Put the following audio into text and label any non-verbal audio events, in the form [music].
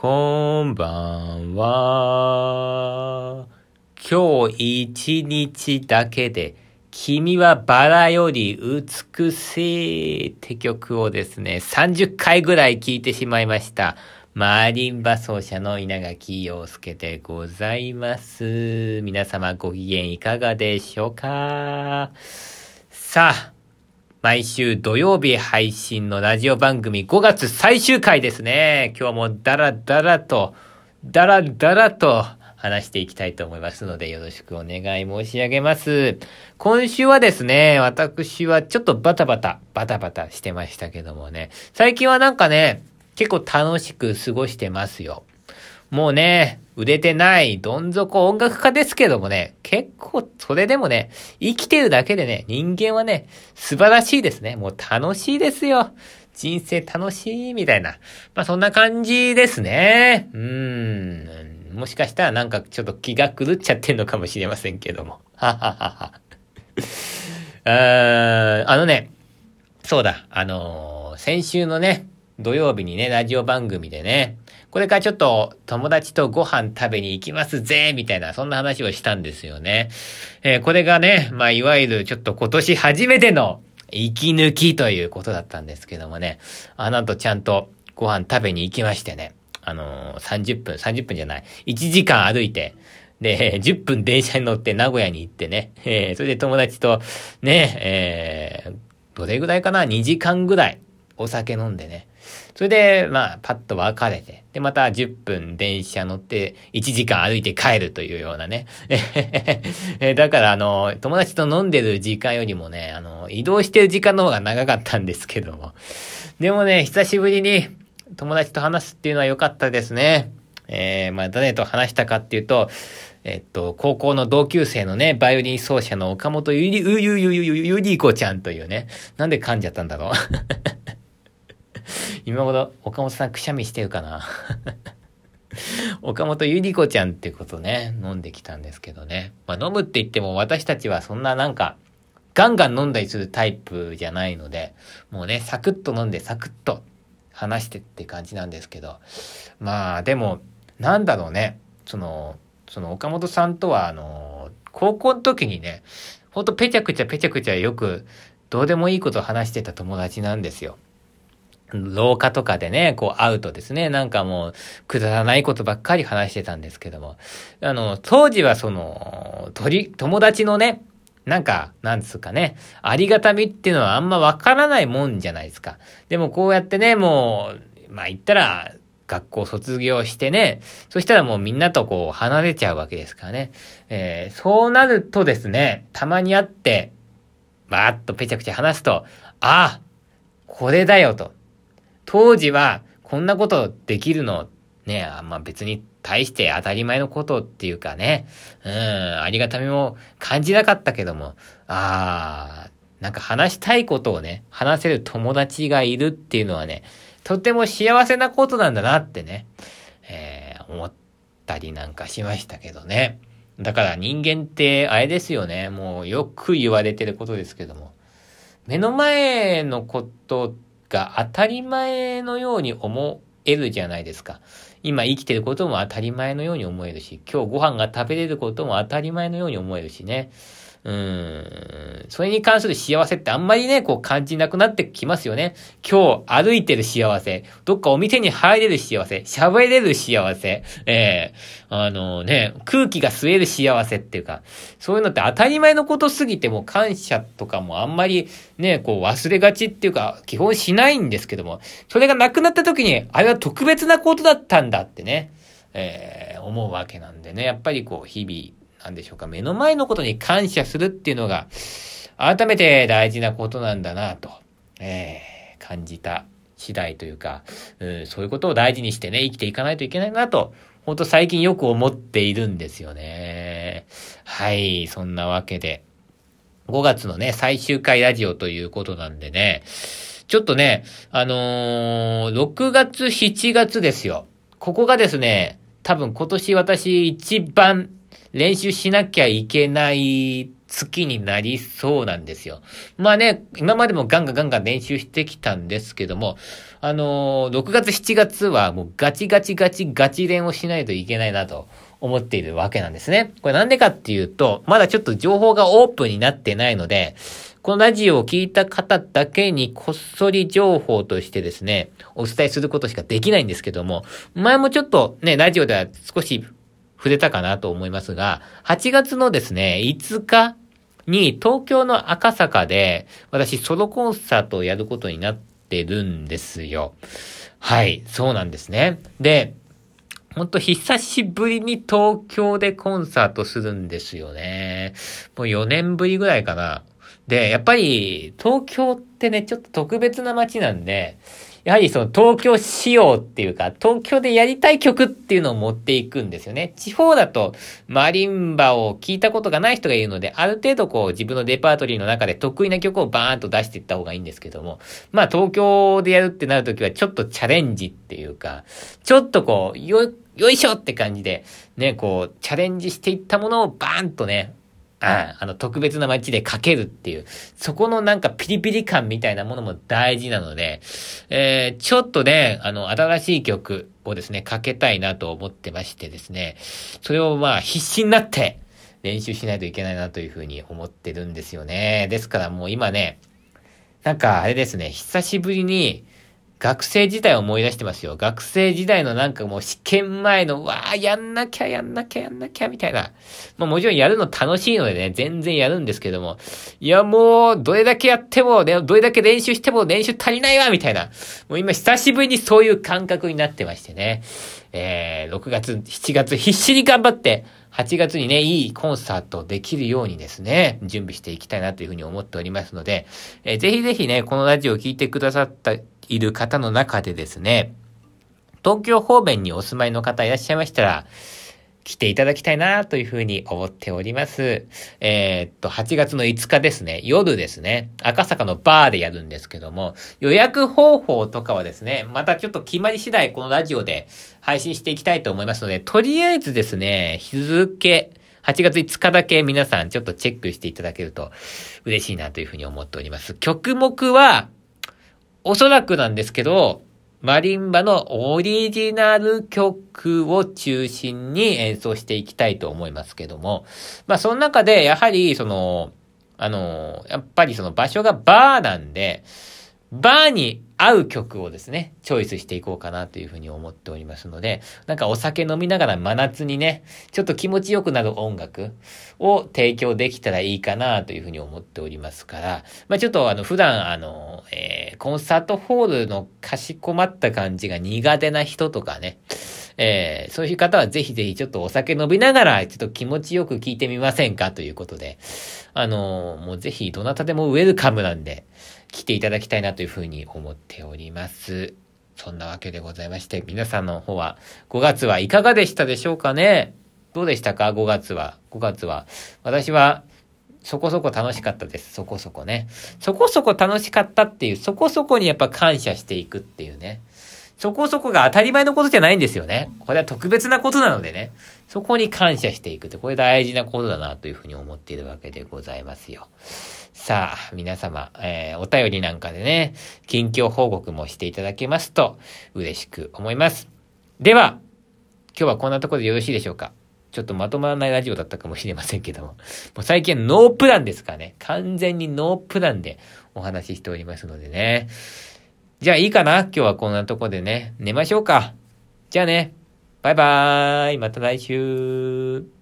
こんばんは。今日一日だけで、君はバラより美しいって曲をですね、30回ぐらい聴いてしまいました。マーリンバ奏者の稲垣陽介でございます。皆様ご機嫌いかがでしょうかさあ、毎週土曜日配信のラジオ番組5月最終回ですね。今日もダラダラと、ダラダラと話していきたいと思いますのでよろしくお願い申し上げます。今週はですね、私はちょっとバタバタ、バタバタしてましたけどもね、最近はなんかね、結構楽しく過ごしてますよ。もうね、売れてない、どん底音楽家ですけどもね、結構、それでもね、生きてるだけでね、人間はね、素晴らしいですね。もう楽しいですよ。人生楽しい、みたいな。まあそんな感じですね。うーん。もしかしたらなんかちょっと気が狂っちゃってんのかもしれませんけども。はははは。[laughs] あのね、そうだ、あのー、先週のね、土曜日にね、ラジオ番組でね、これからちょっと友達とご飯食べに行きますぜ、みたいな、そんな話をしたんですよね。えー、これがね、まあ、いわゆるちょっと今年初めての息抜きということだったんですけどもね、あの後ちゃんとご飯食べに行きましてね、あのー、30分、30分じゃない、1時間歩いて、で、[laughs] 10分電車に乗って名古屋に行ってね、えー、それで友達とね、えー、どれぐらいかな ?2 時間ぐらいお酒飲んでね、それで、まあ、パッと別れて、で、また10分電車乗って、1時間歩いて帰るというようなね。[laughs] えだから、あの、友達と飲んでる時間よりもね、あの、移動してる時間の方が長かったんですけども。でもね、久しぶりに友達と話すっていうのは良かったですね。えー、まあ、誰と話したかっていうと、えっと、高校の同級生のね、バイオリン奏者の岡本ゆり、ゆゆゆゆゆゆりこちゃんというね。なんで噛んじゃったんだろう [laughs] 今ほど岡本さんくしゃみしてるかな？[laughs] 岡本ゆり子ちゃんってことね、飲んできたんですけどね。まあ飲むって言っても私たちはそんななんか、ガンガン飲んだりするタイプじゃないので、もうね、サクッと飲んでサクッと話してって感じなんですけど。まあでも、なんだろうね。その、その岡本さんとはあの、高校の時にね、ほんとペチャクチャペチャクチャよくどうでもいいこと話してた友達なんですよ。廊下とかでね、こう会うとですね、なんかもう、くだらないことばっかり話してたんですけども、あの、当時はその、鳥、友達のね、なんか、なんですかね、ありがたみっていうのはあんまわからないもんじゃないですか。でもこうやってね、もう、まあ言ったら、学校卒業してね、そしたらもうみんなとこう離れちゃうわけですからね。えー、そうなるとですね、たまに会って、バーッとぺちゃくちゃ話すと、ああ、これだよと。当時はこんなことできるの、ね、あまあ別に対して当たり前のことっていうかね、うん、ありがたみも感じなかったけども、ああ、なんか話したいことをね、話せる友達がいるっていうのはね、とても幸せなことなんだなってね、えー、思ったりなんかしましたけどね。だから人間ってあれですよね。もうよく言われてることですけども。目の前のことってが当たり前のように思えるじゃないですか。今生きてることも当たり前のように思えるし、今日ご飯が食べれることも当たり前のように思えるしね。うん。それに関する幸せってあんまりね、こう感じなくなってきますよね。今日歩いてる幸せ、どっかお店に入れる幸せ、喋れる幸せ、ええ。ー、あのね、空気が吸える幸せっていうか、そういうのって当たり前のことすぎても感謝とかもあんまりね、こう忘れがちっていうか、基本しないんですけども、それがなくなった時に、あれは特別なことだったんだってね、えー、思うわけなんでね、やっぱりこう日々、なんでしょうか、目の前のことに感謝するっていうのが、改めて大事なことなんだなと、えー、感じた次第というか、うん、そういうことを大事にしてね、生きていかないといけないなと、ほんと最近よく思っているんですよね。はい、そんなわけで、5月のね、最終回ラジオということなんでね、ちょっとね、あのー、6月、7月ですよ。ここがですね、多分今年私一番練習しなきゃいけない月になりそうなんですよ。まあね、今までもガンガンガンガン練習してきたんですけども、あのー、6月7月はもうガチガチガチガチ練をしないといけないなと思っているわけなんですね。これなんでかっていうと、まだちょっと情報がオープンになってないので、このラジオを聞いた方だけにこっそり情報としてですね、お伝えすることしかできないんですけども、前もちょっとね、ラジオでは少し触れたかなと思いますが、8月のですね、5日に東京の赤坂で私ソロコンサートをやることになってるんですよ。はい、そうなんですね。で、ほんと久しぶりに東京でコンサートするんですよね。もう4年ぶりぐらいかな。で、やっぱり東京ってね、ちょっと特別な街なんで、やはりその東京仕様っていうか、東京でやりたい曲っていうのを持っていくんですよね。地方だとマリンバを聞いたことがない人がいるので、ある程度こう自分のレパートリーの中で得意な曲をバーンと出していった方がいいんですけども、まあ東京でやるってなるときはちょっとチャレンジっていうか、ちょっとこう、よ、よいしょって感じで、ね、こう、チャレンジしていったものをバーンとね、ああの、特別な街でかけるっていう、そこのなんかピリピリ感みたいなものも大事なので、えー、ちょっとね、あの、新しい曲をですね、かけたいなと思ってましてですね、それをまあ必死になって練習しないといけないなというふうに思ってるんですよね。ですからもう今ね、なんかあれですね、久しぶりに、学生時代を思い出してますよ。学生時代のなんかもう試験前の、わあ、やんなきゃ、やんなきゃ、やんなきゃ、みたいな。まあもちろんやるの楽しいのでね、全然やるんですけども。いやもう、どれだけやっても、ね、どれだけ練習しても練習足りないわ、みたいな。もう今久しぶりにそういう感覚になってましてね。えー、6月、7月必死に頑張って、8月にね、いいコンサートできるようにですね、準備していきたいなというふうに思っておりますので、えー、ぜひぜひね、このラジオを聴いてくださったいる方の中でですね、東京方面にお住まいの方いらっしゃいましたら、来ていただきたいなというふうに思っております。えー、っと、8月の5日ですね、夜ですね、赤坂のバーでやるんですけども、予約方法とかはですね、またちょっと決まり次第このラジオで配信していきたいと思いますので、とりあえずですね、日付、8月5日だけ皆さんちょっとチェックしていただけると嬉しいなというふうに思っております。曲目は、おそらくなんですけど、マリンバのオリジナル曲を中心に演奏していきたいと思いますけども、まあその中でやはりその、あの、やっぱりその場所がバーなんで、バーに合う曲をですね、チョイスしていこうかなというふうに思っておりますので、なんかお酒飲みながら真夏にね、ちょっと気持ちよくなる音楽を提供できたらいいかなというふうに思っておりますから、まあちょっとあの普段あの、えー、コンサートホールのかしこまった感じが苦手な人とかね、えー、そういう方はぜひぜひちょっとお酒飲みながらちょっと気持ちよく聞いてみませんかということで、あのー、もうぜひどなたでもウェルカムなんで、来ていただきたいなというふうに思っております。そんなわけでございまして、皆さんの方は5月はいかがでしたでしょうかね？どうでしたか ?5 月は。5月は。私はそこそこ楽しかったです。そこそこね。そこそこ楽しかったっていう、そこそこにやっぱ感謝していくっていうね。そこそこが当たり前のことじゃないんですよね。これは特別なことなのでね。そこに感謝していくって、これ大事なことだなというふうに思っているわけでございますよ。さあ、皆様、えー、お便りなんかでね、近況報告もしていただけますと嬉しく思います。では、今日はこんなところでよろしいでしょうか？ちょっとまとまらないラジオだったかもしれませんけども。もう最近ノープランですかね。完全にノープランでお話ししておりますのでね。じゃあいいかな？今日はこんなとこでね、寝ましょうか。じゃあね、バイバーイ、また来週。